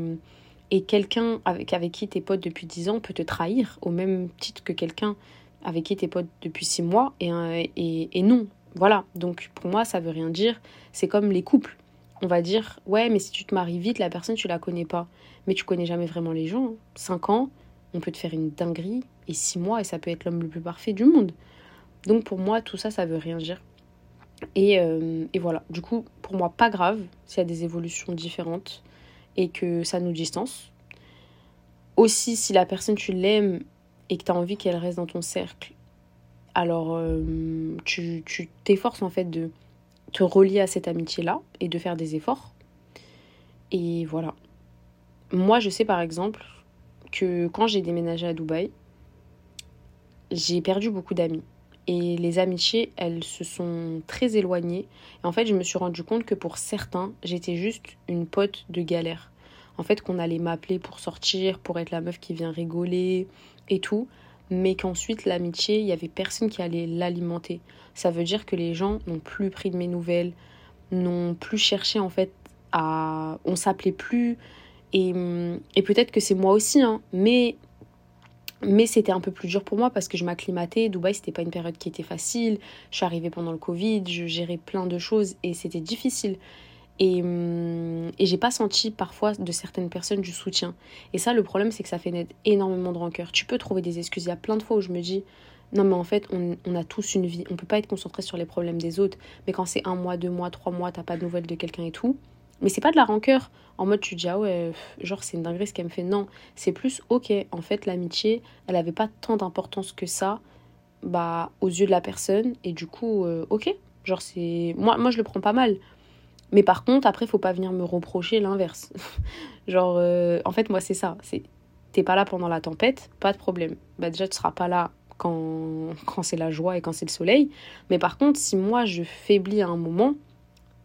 Et quelqu'un avec, qui t'es pote depuis 10 ans peut te trahir au même titre que quelqu'un avec qui t'es pote depuis 6 mois et, et, et non. Voilà, donc pour moi ça veut rien dire. C'est comme les couples. On va dire, ouais, mais si tu te maries vite, la personne, tu la connais pas. Mais tu connais jamais vraiment les gens. 5 ans, on peut te faire une dinguerie. Et 6 mois, et ça peut être l'homme le plus parfait du monde. Donc pour moi, tout ça, ça veut rien dire. Et, euh, et voilà. Du coup, pour moi, pas grave s'il y a des évolutions différentes et que ça nous distance. Aussi, si la personne tu l'aimes et que tu as envie qu'elle reste dans ton cercle, alors euh, tu t'efforces en fait de te relier à cette amitié-là et de faire des efforts. Et voilà. Moi, je sais par exemple que quand j'ai déménagé à Dubaï, j'ai perdu beaucoup d'amis. Et les amitiés, elles se sont très éloignées. Et en fait, je me suis rendu compte que pour certains, j'étais juste une pote de galère. En fait, qu'on allait m'appeler pour sortir, pour être la meuf qui vient rigoler et tout. Mais qu'ensuite, l'amitié, il y avait personne qui allait l'alimenter. Ça veut dire que les gens n'ont plus pris de mes nouvelles, n'ont plus cherché en fait à. On s'appelait plus. Et, et peut-être que c'est moi aussi, hein. Mais mais c'était un peu plus dur pour moi parce que je m'acclimatais. Dubaï, c'était pas une période qui était facile. Je suis arrivée pendant le Covid, je gérais plein de choses et c'était difficile. Et, hum, et j'ai pas senti parfois de certaines personnes du soutien. Et ça, le problème, c'est que ça fait naître énormément de rancœur. Tu peux trouver des excuses. Il y a plein de fois où je me dis, non, mais en fait, on, on, a tous une vie. On peut pas être concentré sur les problèmes des autres. Mais quand c'est un mois, deux mois, trois mois, t'as pas de nouvelles de quelqu'un et tout, mais c'est pas de la rancœur. En mode, tu te dis, ah ouais, genre, c'est une dinguerie ce qu'elle me fait. Non, c'est plus, ok, en fait, l'amitié, elle avait pas tant d'importance que ça, bah, aux yeux de la personne. Et du coup, euh, ok, genre, c'est. Moi, moi, je le prends pas mal. Mais par contre, après, faut pas venir me reprocher l'inverse. genre, euh, en fait, moi, c'est ça. C'est. T'es pas là pendant la tempête, pas de problème. Bah, déjà, tu seras pas là quand, quand c'est la joie et quand c'est le soleil. Mais par contre, si moi, je faiblis à un moment,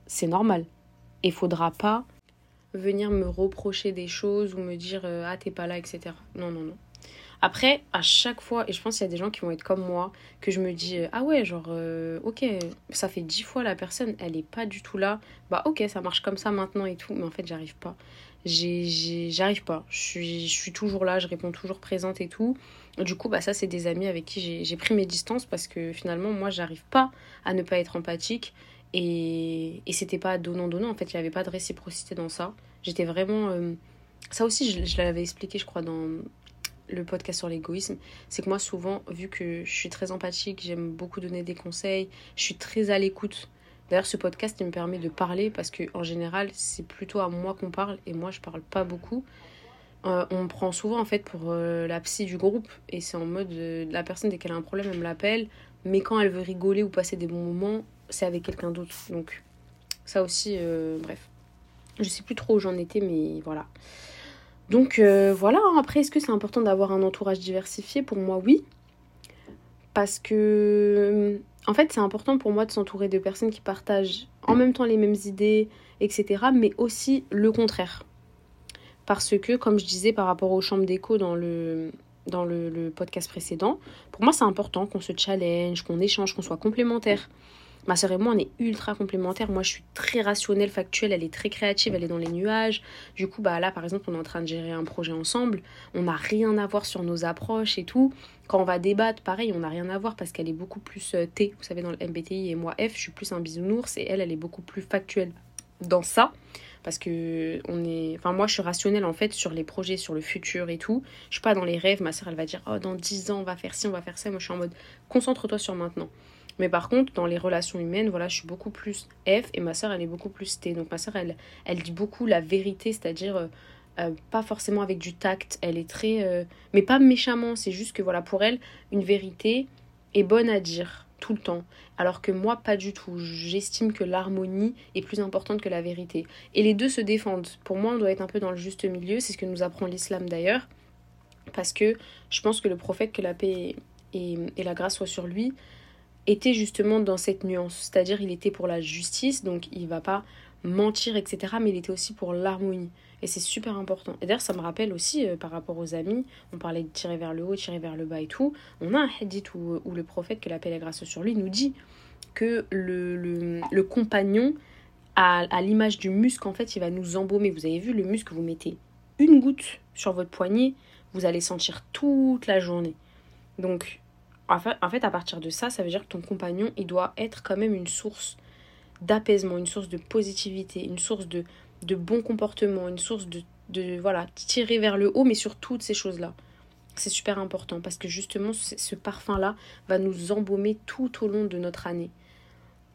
c'est normal il faudra pas venir me reprocher des choses ou me dire euh, ah t'es pas là etc non non non. Après à chaque fois et je pense qu'il y a des gens qui vont être comme moi que je me dis euh, ah ouais genre euh, ok ça fait dix fois la personne elle est pas du tout là. Bah ok ça marche comme ça maintenant et tout mais en fait j'arrive pas. J'arrive pas. Je suis, je suis toujours là je réponds toujours présente et tout. Du coup bah ça c'est des amis avec qui j'ai pris mes distances parce que finalement moi j'arrive pas à ne pas être empathique et, et c'était pas donnant-donnant, en fait, il n'y avait pas de réciprocité dans ça. J'étais vraiment. Euh, ça aussi, je, l'avais expliqué, je crois, dans le podcast sur l'égoïsme. C'est que moi, souvent, vu que je suis très empathique, j'aime beaucoup donner des conseils, je suis très à l'écoute. D'ailleurs, ce podcast, il me permet de parler parce que en général, c'est plutôt à moi qu'on parle et moi, je parle pas beaucoup. Euh, on me prend souvent en fait pour euh, la psy du groupe et c'est en mode la personne dès qu'elle a un problème elle me l'appelle mais quand elle veut rigoler ou passer des bons moments c'est avec quelqu'un d'autre. Donc ça aussi, euh, bref. Je sais plus trop où j'en étais, mais voilà. Donc euh, voilà, hein. après, est-ce que c'est important d'avoir un entourage diversifié? Pour moi, oui. Parce que, en fait, c'est important pour moi de s'entourer de personnes qui partagent en même temps les mêmes idées, etc. Mais aussi le contraire. Parce que, comme je disais par rapport aux chambres d'écho dans le, dans le podcast précédent, pour moi, c'est important qu'on se challenge, qu'on échange, qu'on soit complémentaires. Ma soeur et moi, on est ultra complémentaires. Moi, je suis très rationnelle, factuelle. Elle est très créative. Elle est dans les nuages. Du coup, bah là, par exemple, on est en train de gérer un projet ensemble. On n'a rien à voir sur nos approches et tout. Quand on va débattre, pareil, on n'a rien à voir parce qu'elle est beaucoup plus euh, T, vous savez, dans le MBTI. Et moi, F, je suis plus un bisounours. Et elle, elle est beaucoup plus factuelle dans ça parce que on est enfin moi je suis rationnelle en fait sur les projets sur le futur et tout je suis pas dans les rêves ma soeur elle va dire oh dans 10 ans on va faire ci on va faire ça moi je suis en mode concentre-toi sur maintenant mais par contre, dans les relations humaines, voilà, je suis beaucoup plus F et ma soeur, elle est beaucoup plus T. Donc ma soeur, elle, elle dit beaucoup la vérité, c'est-à-dire euh, euh, pas forcément avec du tact. Elle est très... Euh, mais pas méchamment, c'est juste que voilà, pour elle, une vérité est bonne à dire tout le temps. Alors que moi, pas du tout. J'estime que l'harmonie est plus importante que la vérité. Et les deux se défendent. Pour moi, on doit être un peu dans le juste milieu. C'est ce que nous apprend l'islam d'ailleurs. Parce que je pense que le prophète, que la paix et, et la grâce soient sur lui, était justement dans cette nuance. C'est-à-dire, il était pour la justice, donc il va pas mentir, etc. Mais il était aussi pour l'harmonie. Et c'est super important. Et d'ailleurs, ça me rappelle aussi, euh, par rapport aux amis, on parlait de tirer vers le haut, tirer vers le bas et tout. On a un hadith où, le prophète, que la paix et la grâce sur lui, nous dit que le compagnon, à, à l'image du muscle, en fait, il va nous embaumer. Vous avez vu, le muscle, vous mettez une goutte sur votre poignet, vous allez sentir toute la journée. Donc, en fait, à partir de ça, ça veut dire que ton compagnon, il doit être quand même une source d'apaisement, une source de positivité, une source de, de bon comportement, une source de, de voilà, tirer vers le haut, mais sur toutes ces choses-là. C'est super important parce que justement, ce parfum-là va nous embaumer tout au long de notre année.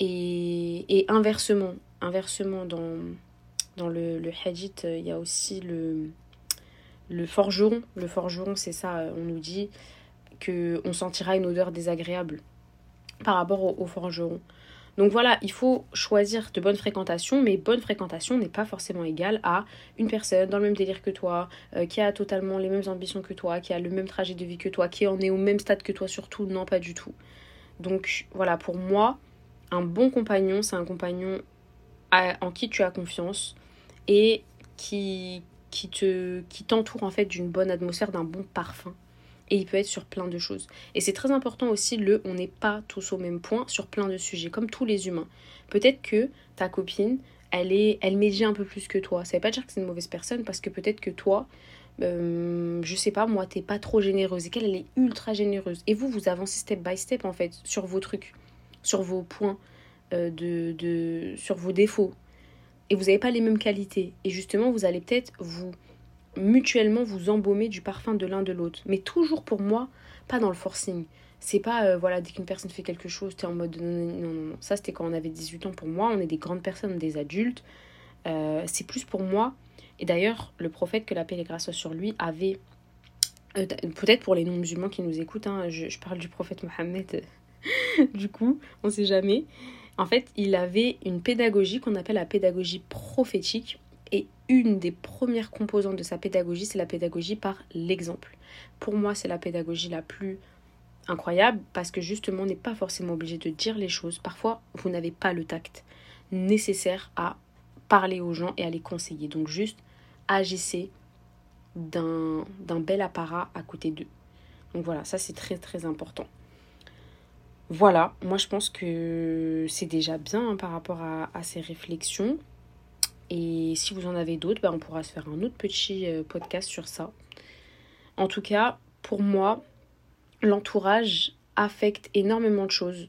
Et, et inversement, inversement dans, dans le, le hadith, il y a aussi le, le forgeron. Le forgeron, c'est ça, on nous dit on sentira une odeur désagréable par rapport au, forgeron. Donc voilà, il faut choisir de bonnes fréquentations, mais bonne fréquentation n'est pas forcément égale à une personne dans le même délire que toi, euh, qui a totalement les mêmes ambitions que toi, qui a le même trajet de vie que toi, qui en est au même stade que toi surtout, non pas du tout. Donc voilà, pour moi, un bon compagnon, c'est un compagnon en qui tu as confiance et qui, qui te qui t'entoure en fait d'une bonne atmosphère, d'un bon parfum et il peut être sur plein de choses. Et c'est très important aussi le on n'est pas tous au même point sur plein de sujets, comme tous les humains. Peut-être que ta copine, elle est elle médit un peu plus que toi. Ça veut pas dire que c'est une mauvaise personne parce que peut-être que toi, euh, je sais pas, moi, t'es pas trop généreuse et qu'elle, elle est ultra généreuse. Et vous, vous avancez step by step en fait sur vos trucs, sur vos points, euh, de, de, sur vos défauts. Et vous n'avez pas les mêmes qualités. Et justement, vous allez peut-être vous mutuellement vous embaumer du parfum de l'un de l'autre. Mais toujours pour moi, pas dans le forcing. C'est pas, euh, voilà, dès qu'une personne fait quelque chose, t'es en mode non, non, non. Ça, c'était quand on avait 18 ans pour moi. On est des grandes personnes, des adultes. Euh, c'est plus pour moi. Et d'ailleurs, le prophète, que la paix et grâce sur lui, avait. Euh, peut-être pour les non-musulmans qui nous écoutent, hein, je, je, parle du prophète Mohammed, du coup, on sait jamais. En fait, il avait une pédagogie qu'on appelle la pédagogie prophétique et une des premières composantes de sa pédagogie, c'est la pédagogie par l'exemple. Pour moi, c'est la pédagogie la plus incroyable parce que justement, on n'est pas forcément obligé de dire les choses. Parfois, vous n'avez pas le tact nécessaire à parler aux gens et à les conseiller. Donc juste agissez d'un bel apparat à côté d'eux. Donc voilà, ça c'est très très important. Voilà, moi je pense que c'est déjà bien hein, par rapport à, à ces réflexions. Et si vous en avez d'autres, bah, on pourra se faire un autre petit euh, podcast sur ça. En tout cas, pour moi, l'entourage affecte énormément de choses.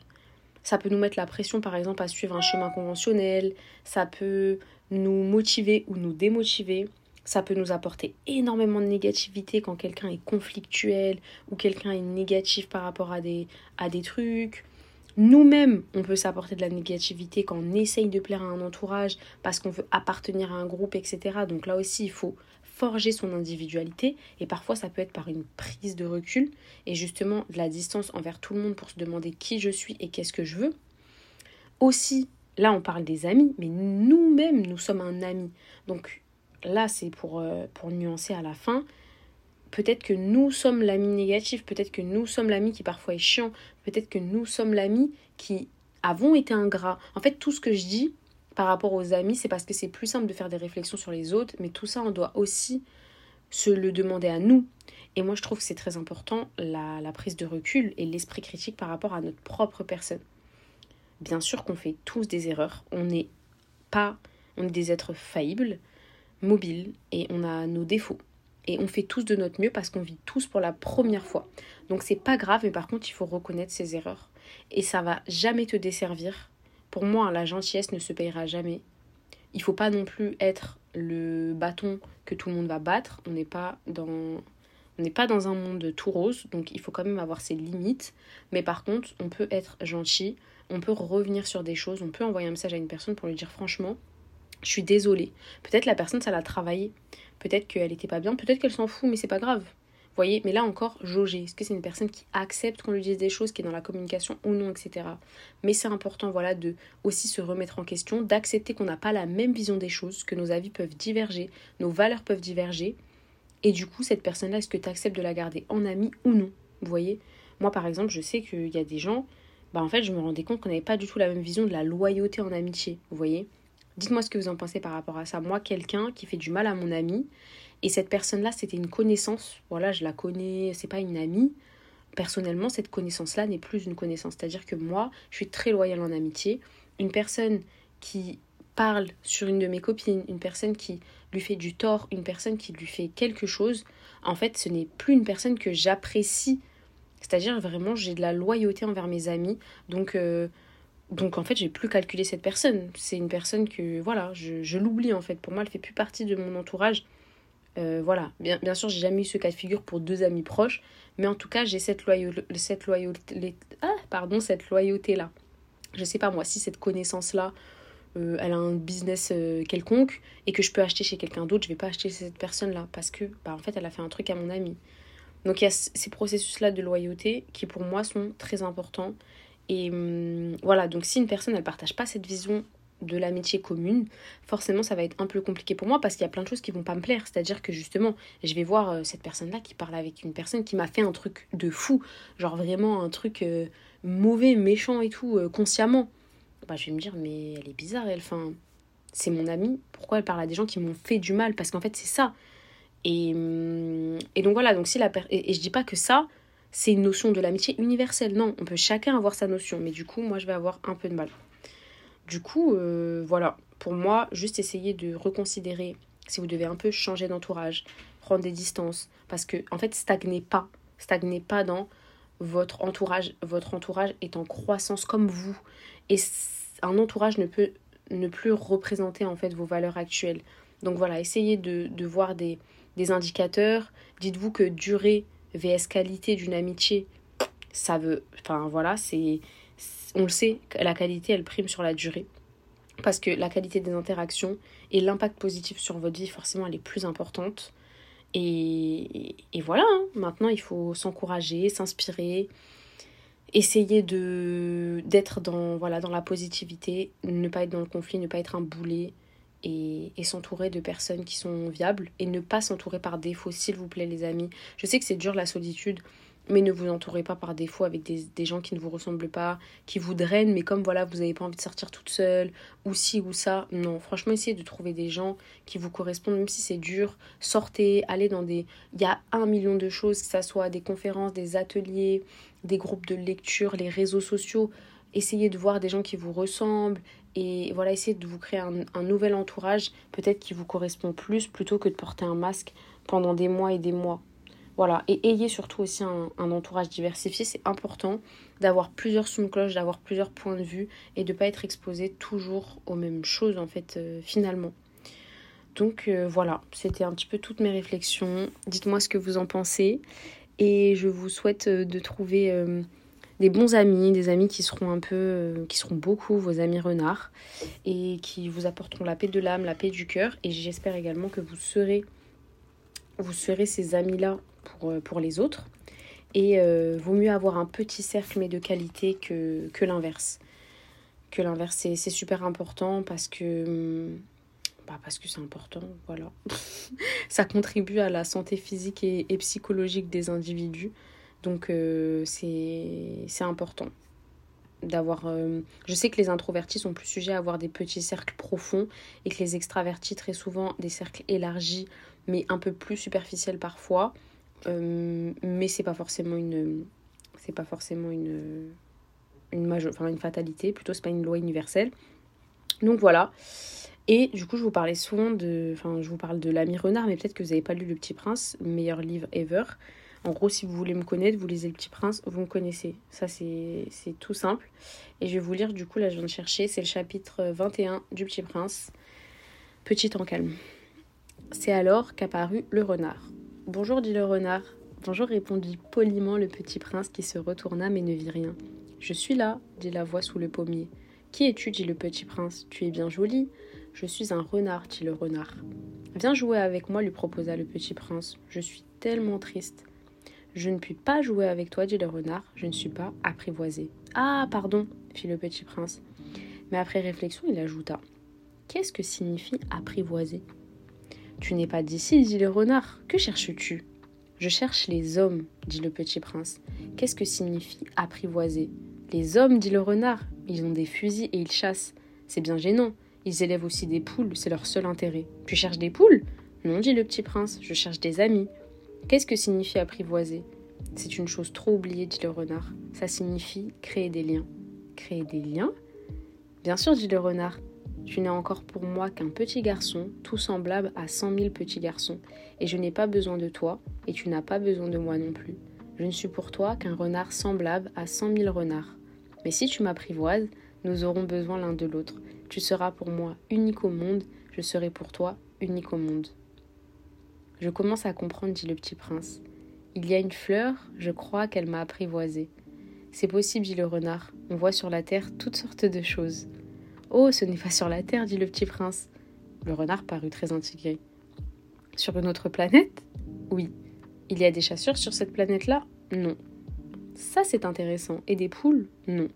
Ça peut nous mettre la pression, par exemple, à suivre un chemin conventionnel. Ça peut nous motiver ou nous démotiver. Ça peut nous apporter énormément de négativité quand quelqu'un est conflictuel ou quelqu'un est négatif par rapport à des, à des trucs. Nous-mêmes, on peut s'apporter de la négativité quand on essaye de plaire à un entourage parce qu'on veut appartenir à un groupe, etc. Donc là aussi, il faut forger son individualité et parfois ça peut être par une prise de recul et justement de la distance envers tout le monde pour se demander qui je suis et qu'est-ce que je veux. Aussi, là on parle des amis, mais nous-mêmes, nous sommes un ami. Donc là, c'est pour, euh, pour nuancer à la fin peut-être que nous sommes l'ami négatif, peut-être que nous sommes l'ami qui parfois est chiant, peut-être que nous sommes l'ami qui avons été ingrats. En fait, tout ce que je dis par rapport aux amis, c'est parce que c'est plus simple de faire des réflexions sur les autres, mais tout ça, on doit aussi se le demander à nous. Et moi, je trouve que c'est très important la, prise de recul et l'esprit critique par rapport à notre propre personne. Bien sûr qu'on fait tous des erreurs. On n'est pas, on est des êtres faillibles, mobiles, et on a nos défauts. Et on fait tous de notre mieux parce qu'on vit tous pour la première fois. Donc c'est pas grave, mais par contre, il faut reconnaître ses erreurs. Et ça va jamais te desservir. Pour moi, la gentillesse ne se payera jamais. Il faut pas non plus être le bâton que tout le monde va battre. On n'est pas dans on n'est pas dans un monde tout rose, donc il faut quand même avoir ses limites. Mais par contre, on peut être gentil, on peut revenir sur des choses, on peut envoyer un message à une personne pour lui dire franchement, je suis désolée. Peut-être la personne, ça l'a travaillé. Peut-être qu'elle n'était pas bien, peut-être qu'elle s'en fout, mais c'est pas grave. Vous voyez, mais là encore, jauger. Est-ce que c'est une personne qui accepte qu'on lui dise des choses, qui est dans la communication ou non, etc. Mais c'est important, voilà, de aussi se remettre en question, d'accepter qu'on n'a pas la même vision des choses, que nos avis peuvent diverger, nos valeurs peuvent diverger. Et du coup, cette personne-là, est-ce que tu acceptes de la garder en ami ou non voyez Moi, par exemple, je sais qu'il y a des gens, bah en fait, je me rendais compte qu'on n'avait pas du tout la même vision de la loyauté en amitié. Vous voyez Dites-moi ce que vous en pensez par rapport à ça. Moi, quelqu'un qui fait du mal à mon ami, et cette personne-là, c'était une connaissance. Voilà, je la connais, c'est pas une amie. Personnellement, cette connaissance-là n'est plus une connaissance. C'est-à-dire que moi, je suis très loyale en amitié. Une personne qui parle sur une de mes copines, une personne qui lui fait du tort, une personne qui lui fait quelque chose, en fait, ce n'est plus une personne que j'apprécie. C'est-à-dire vraiment, j'ai de la loyauté envers mes amis. Donc, euh, donc en fait, j'ai plus calculé cette personne. C'est une personne que, voilà, je, je l'oublie en fait. Pour moi, elle fait plus partie de mon entourage. Euh, voilà, bien, bien sûr, j'ai jamais eu ce cas de figure pour deux amis proches, mais en tout cas, j'ai cette, cette loyauté, ah, pardon, cette loyauté-là. Je sais pas moi, si cette connaissance-là, euh, elle a un business euh, quelconque et que je peux acheter chez quelqu'un d'autre, je vais pas acheter chez cette personne-là parce que, bah, en fait, elle a fait un truc à mon ami. Donc il y a ces processus-là de loyauté qui pour moi sont très importants. Et hum, voilà, donc si une personne, elle partage pas cette vision de l'amitié commune, forcément ça va être un peu compliqué pour moi parce qu'il y a plein de choses qui vont pas me plaire. C'est-à-dire que justement, je vais voir euh, cette personne-là qui parle avec une personne qui m'a fait un truc de fou, genre vraiment un truc euh, mauvais, méchant et tout, euh, consciemment. Bah, je vais me dire, mais elle est bizarre, elle. Enfin, c'est mon amie, pourquoi elle parle à des gens qui m'ont fait du mal? Parce qu'en fait, c'est ça. Et, hum, et donc voilà, donc si la et, et je dis pas que ça, c'est une notion de l'amitié universelle. Non, on peut chacun avoir sa notion, mais du coup, moi, je vais avoir un peu de mal. Du coup, euh, voilà, pour moi, juste essayer de reconsidérer si vous devez un peu changer d'entourage, prendre des distances, parce que en fait, stagnez pas, stagnez pas dans votre entourage. Votre entourage est en croissance comme vous, et un entourage ne peut ne plus représenter en fait vos valeurs actuelles. Donc voilà, essayez de, de voir des, des indicateurs. Dites-vous que durée vs qualité d'une amitié, ça veut, enfin voilà, c'est on le sait, la qualité, elle prime sur la durée. Parce que la qualité des interactions et l'impact positif sur votre vie, forcément, elle est plus importante. Et, et voilà, hein. maintenant, il faut s'encourager, s'inspirer, essayer de d'être dans, voilà, dans la positivité, ne pas être dans le conflit, ne pas être un boulet et, s'entourer de personnes qui sont viables et ne pas s'entourer par défaut, s'il vous plaît, les amis. Je sais que c'est dur la solitude, mais ne vous entourez pas par défaut avec des, des, gens qui ne vous ressemblent pas, qui vous drainent, mais comme voilà, vous n'avez pas envie de sortir toute seule, ou ci ou ça. Non, franchement, essayez de trouver des gens qui vous correspondent, même si c'est dur. Sortez, allez dans des. Il y a un million de choses, que ce soit des conférences, des ateliers, des groupes de lecture, les réseaux sociaux. Essayez de voir des gens qui vous ressemblent et voilà, essayez de vous créer un, nouvel entourage, peut-être qui vous correspond plus, plutôt que de porter un masque pendant des mois et des mois. Voilà, et ayez surtout aussi un, entourage diversifié. C'est important d'avoir plusieurs cloche, d'avoir plusieurs points de vue et de ne pas être exposé toujours aux mêmes choses en fait euh, finalement. Donc euh, voilà, c'était un petit peu toutes mes réflexions. Dites-moi ce que vous en pensez et je vous souhaite euh, de trouver des bons amis, des amis qui seront un peu, qui seront beaucoup vos amis renards et qui vous apporteront la paix de l'âme, la paix du cœur. Et j'espère également que vous serez, vous serez ces amis-là pour, euh, pour les autres. Et euh, vaut mieux avoir un petit cercle mais de qualité que, que l'inverse. Que l'inverse, c'est, super important parce que hum, bah parce que c'est important, voilà. ça contribue à la santé physique et psychologique des individus. Donc euh, c'est, important d'avoir... Euh, je sais que les introvertis sont plus sujets à avoir des petits cercles profonds et que les extravertis très souvent des cercles élargis mais un peu plus superficiels parfois. Euh, mais c'est pas forcément une c'est pas forcément une une, enfin, une fatalité, plutôt c'est pas une loi universelle. Donc voilà. Et du coup, je vous parlais souvent de. Enfin, je vous parle de l'ami renard, mais peut-être que vous n'avez pas lu Le Petit Prince, meilleur livre ever. En gros, si vous voulez me connaître, vous lisez Le Petit Prince, vous me connaissez. Ça, c'est tout simple. Et je vais vous lire, du coup, là, je viens de chercher. C'est le chapitre 21 du Petit Prince. Petit en calme. C'est alors qu'apparut le renard. Bonjour, dit le renard. Bonjour, répondit poliment le petit prince qui se retourna mais ne vit rien. Je suis là, dit la voix sous le pommier. Qui es-tu dit le petit prince? Tu es bien joli. Je suis un renard, dit le renard. Viens jouer avec moi, lui proposa le petit prince. Je suis tellement triste. Je ne puis pas jouer avec toi, dit le renard. Je ne suis pas apprivoisé. Ah, pardon, fit le petit prince. Mais après réflexion, il ajouta. Qu'est-ce que signifie apprivoiser Tu n'es pas d'ici, dit le renard. Que cherches-tu? Je cherche les hommes, dit le petit prince. Qu'est-ce que signifie apprivoiser Les hommes, dit le renard. Ils ont des fusils et ils chassent. C'est bien gênant. Ils élèvent aussi des poules, c'est leur seul intérêt. Tu cherches des poules? Non, dit le petit prince, je cherche des amis. Qu'est-ce que signifie apprivoiser? C'est une chose trop oubliée, dit le renard. Ça signifie créer des liens. Créer des liens? Bien sûr, dit le renard. Tu n'es encore pour moi qu'un petit garçon, tout semblable à cent mille petits garçons, et je n'ai pas besoin de toi, et tu n'as pas besoin de moi non plus. Je ne suis pour toi qu'un renard semblable à cent mille renards. Mais si tu m'apprivoises, nous aurons besoin l'un de l'autre. Tu seras pour moi unique au monde, je serai pour toi unique au monde. Je commence à comprendre, dit le petit prince. Il y a une fleur, je crois qu'elle m'a apprivoisé. C'est possible, dit le renard. On voit sur la terre toutes sortes de choses. Oh, ce n'est pas sur la terre, dit le petit prince. Le renard parut très intrigué. Sur une autre planète? Oui. Il y a des chasseurs sur cette planète-là? Non. Ça, c'est intéressant. Et des poules? Non.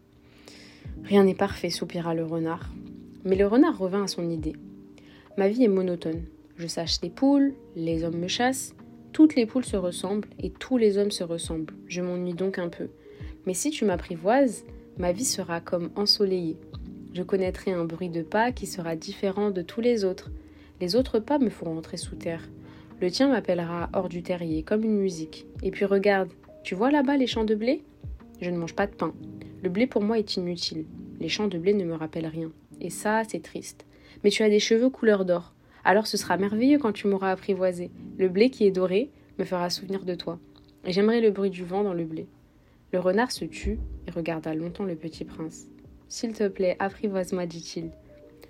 Rien n'est parfait, soupira le renard. Mais le renard revint à son idée. Ma vie est monotone. Je sache des poules, les hommes me chassent, toutes les poules se ressemblent et tous les hommes se ressemblent. Je m'ennuie donc un peu. Mais si tu m'apprivoises, ma vie sera comme ensoleillée. Je connaîtrai un bruit de pas qui sera différent de tous les autres. Les autres pas me feront entrer sous terre. Le tien m'appellera hors du terrier, comme une musique. Et puis regarde, tu vois là-bas les champs de blé? Je ne mange pas de pain. Le blé pour moi est inutile. Les champs de blé ne me rappellent rien. Et ça, c'est triste. Mais tu as des cheveux couleur d'or. Alors ce sera merveilleux quand tu m'auras apprivoisé. Le blé qui est doré me fera souvenir de toi. Et j'aimerais le bruit du vent dans le blé. Le renard se tut et regarda longtemps le petit prince. S'il te plaît, apprivoise-moi, dit-il.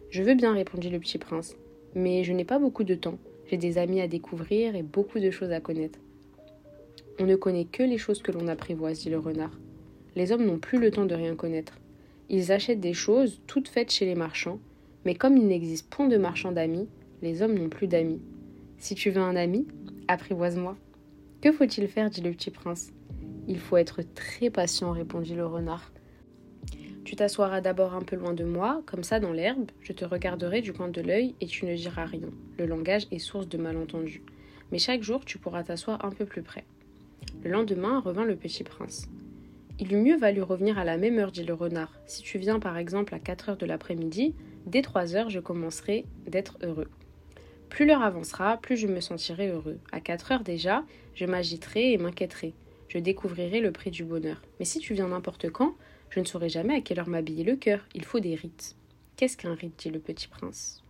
Je veux bien, répondit le petit prince, mais je n'ai pas beaucoup de temps. J'ai des amis à découvrir et beaucoup de choses à connaître. On ne connaît que les choses que l'on apprivoise, dit le renard. Les hommes n'ont plus le temps de rien connaître. Ils achètent des choses toutes faites chez les marchands, mais comme il n'existe point de marchands d'amis, les hommes n'ont plus d'amis. Si tu veux un ami, apprivoise-moi. Que faut-il faire dit le petit prince. Il faut être très patient, répondit le renard. Tu t'assoiras d'abord un peu loin de moi, comme ça dans l'herbe, je te regarderai du coin de l'œil et tu ne diras rien. Le langage est source de malentendus. Mais chaque jour, tu pourras t'asseoir un peu plus près. Le lendemain revint le petit prince. Il eût mieux valu revenir à la même heure, dit le renard. Si tu viens par exemple à 4 heures de l'après-midi, dès 3 heures, je commencerai d'être heureux. Plus l'heure avancera, plus je me sentirai heureux. À 4 heures déjà, je m'agiterai et m'inquiéterai. Je découvrirai le prix du bonheur. Mais si tu viens n'importe quand, je ne saurai jamais à quelle heure m'habiller le cœur. Il faut des rites. Qu'est-ce qu'un rite dit le petit prince?